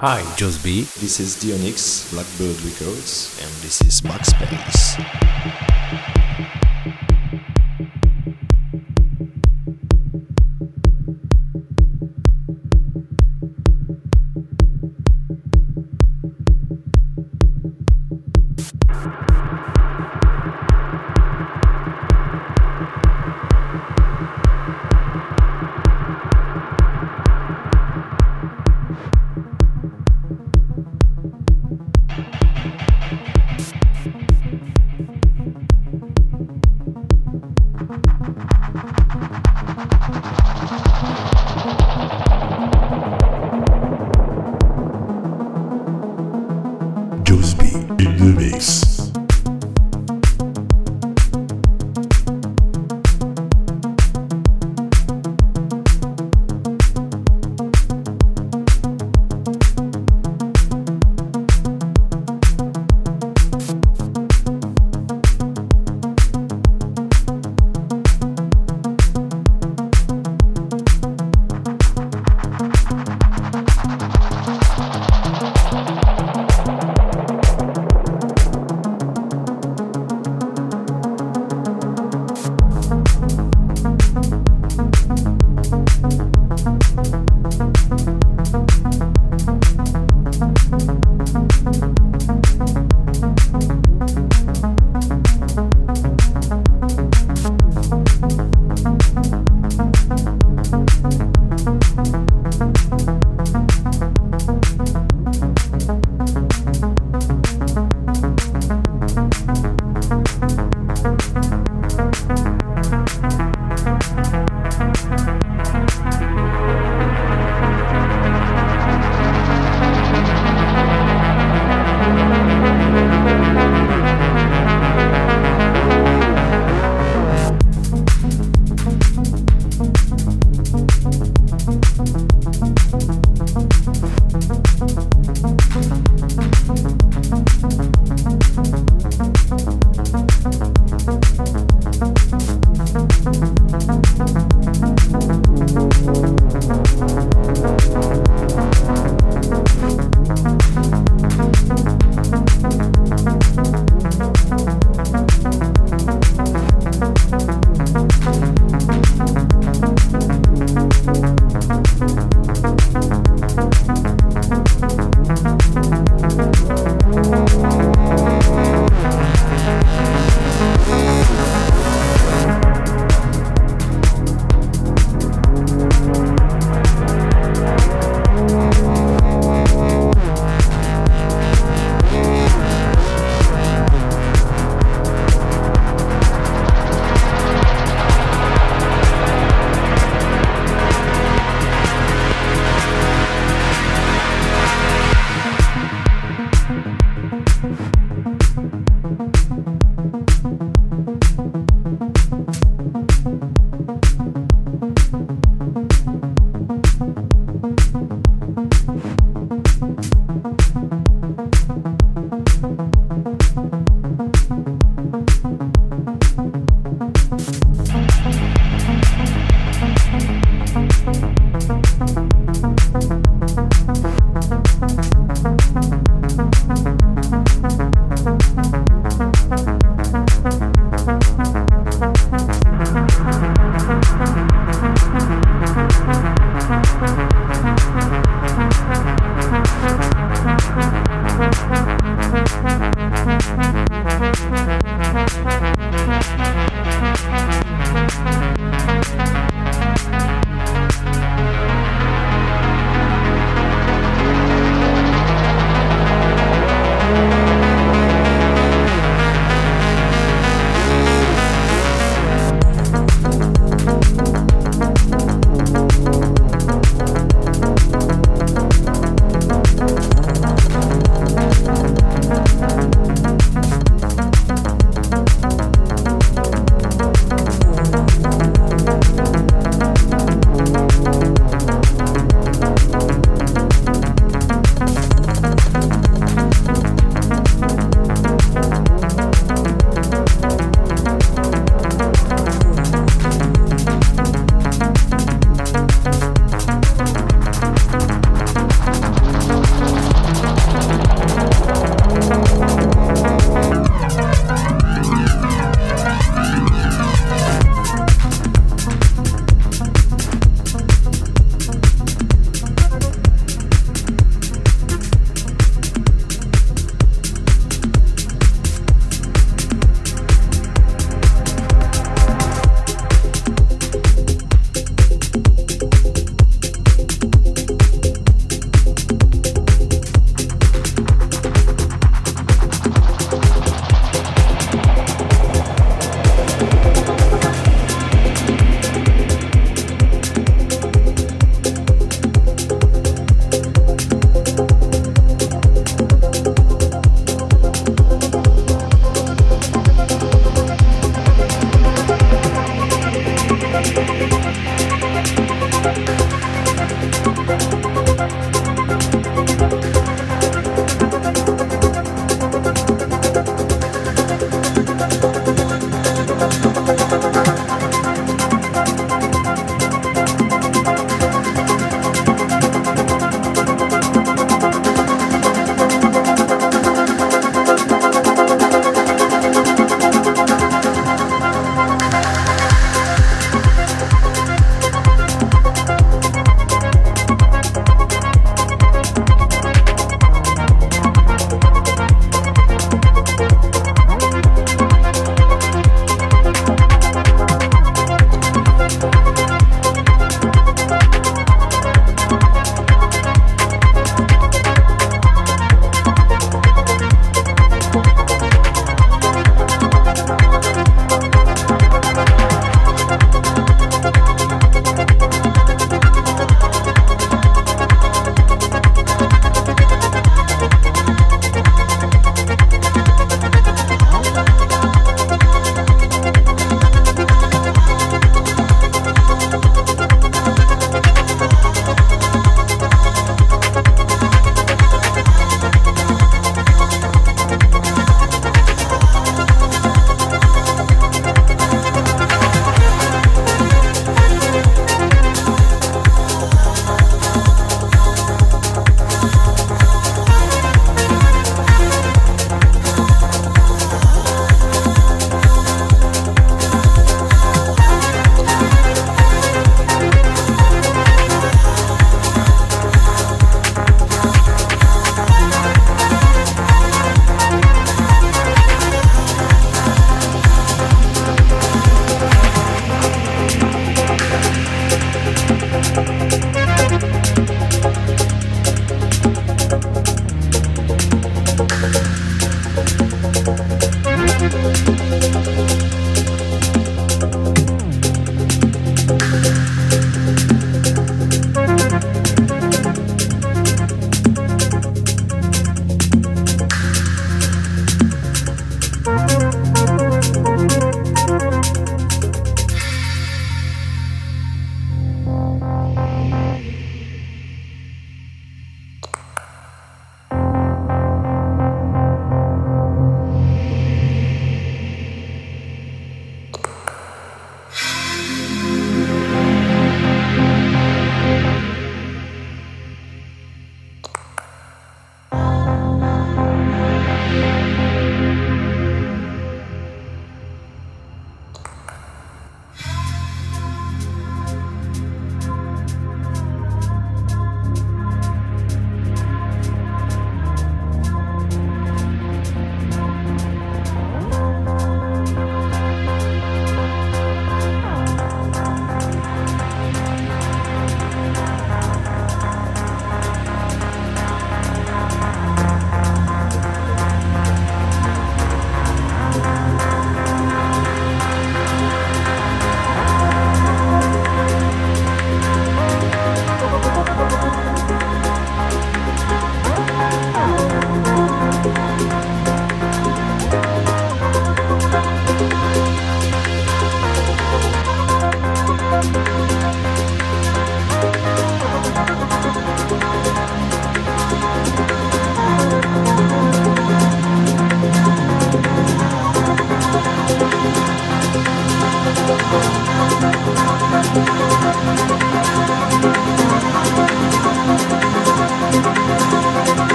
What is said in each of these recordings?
Hi, Just B. This is Dionix, Blackbird Records, and this is Backspace. Josby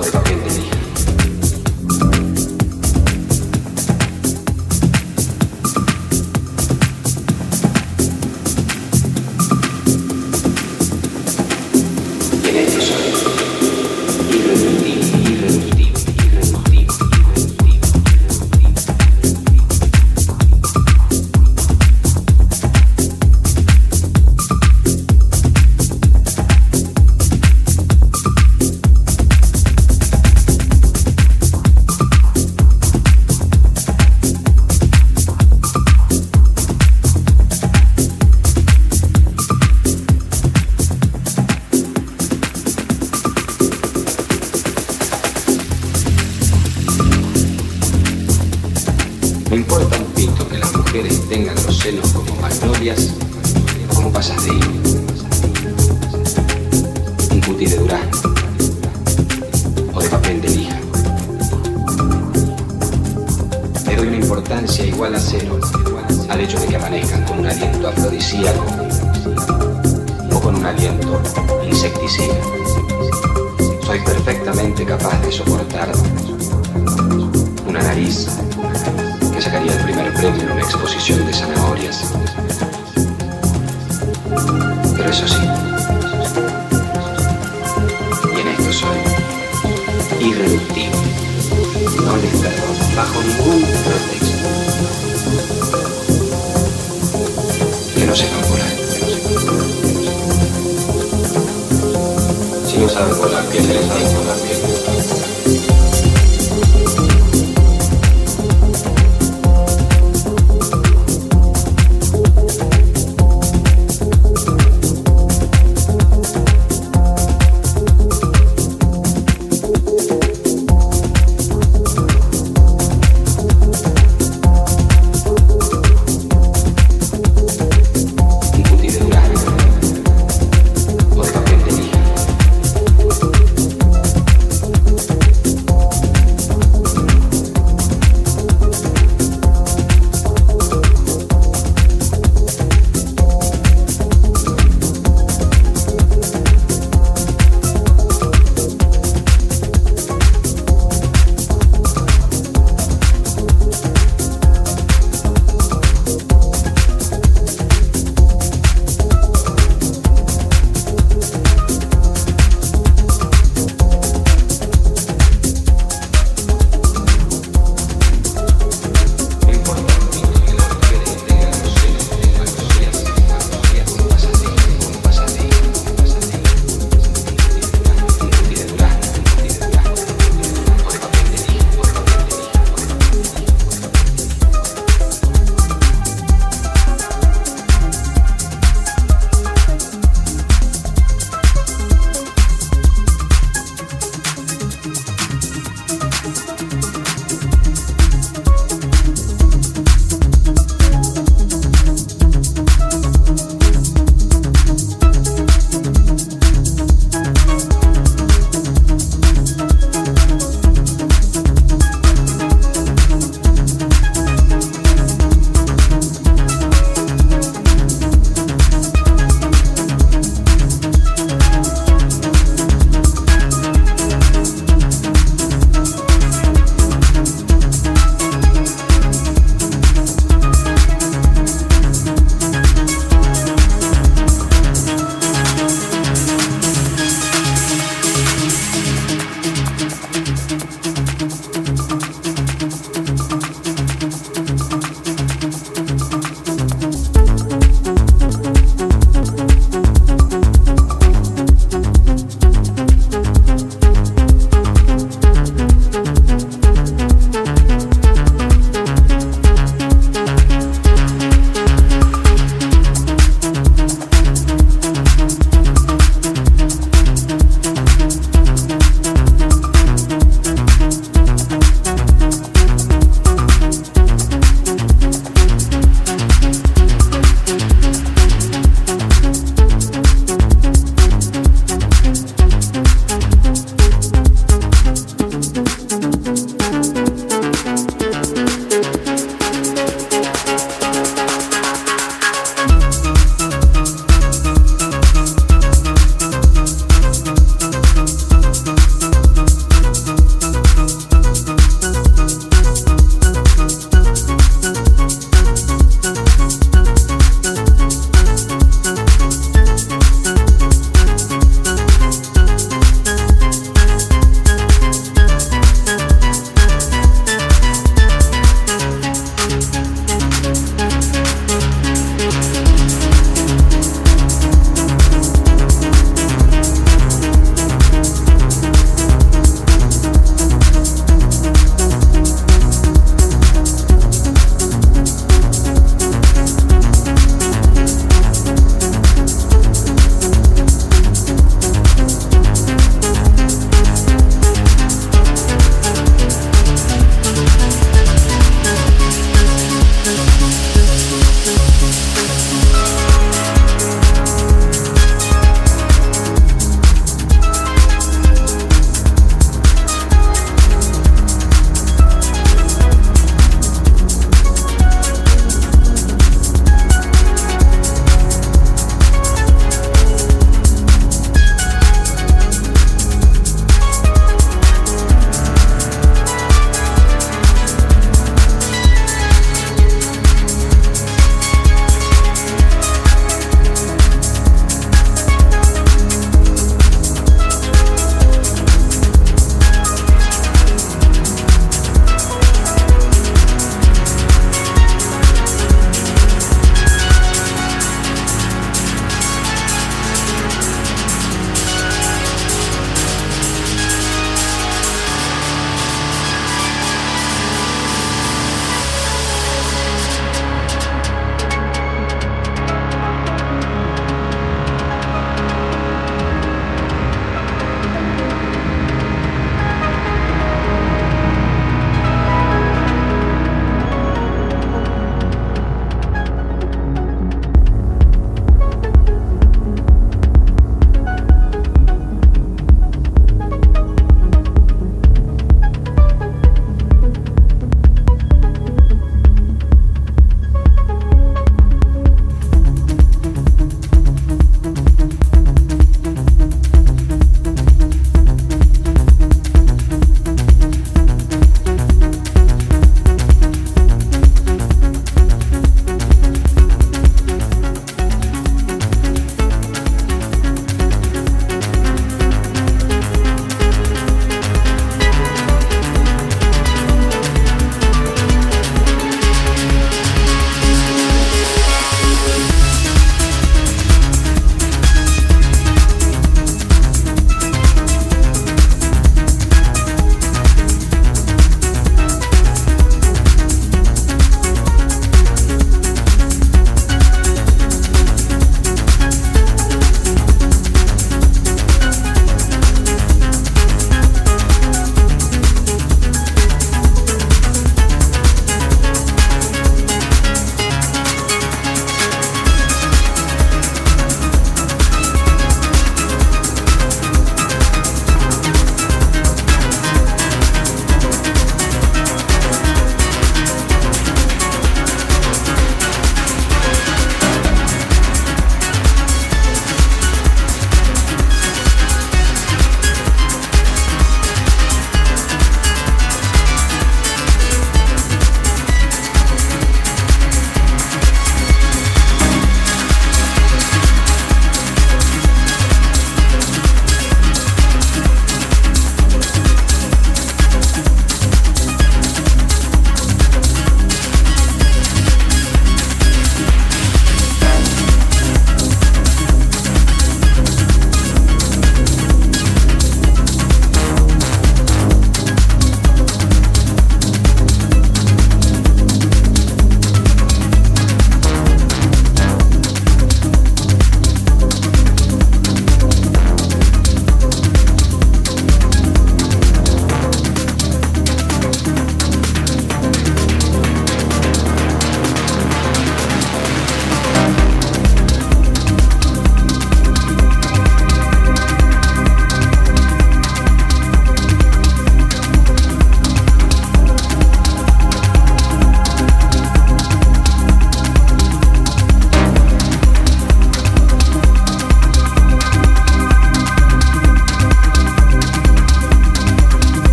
por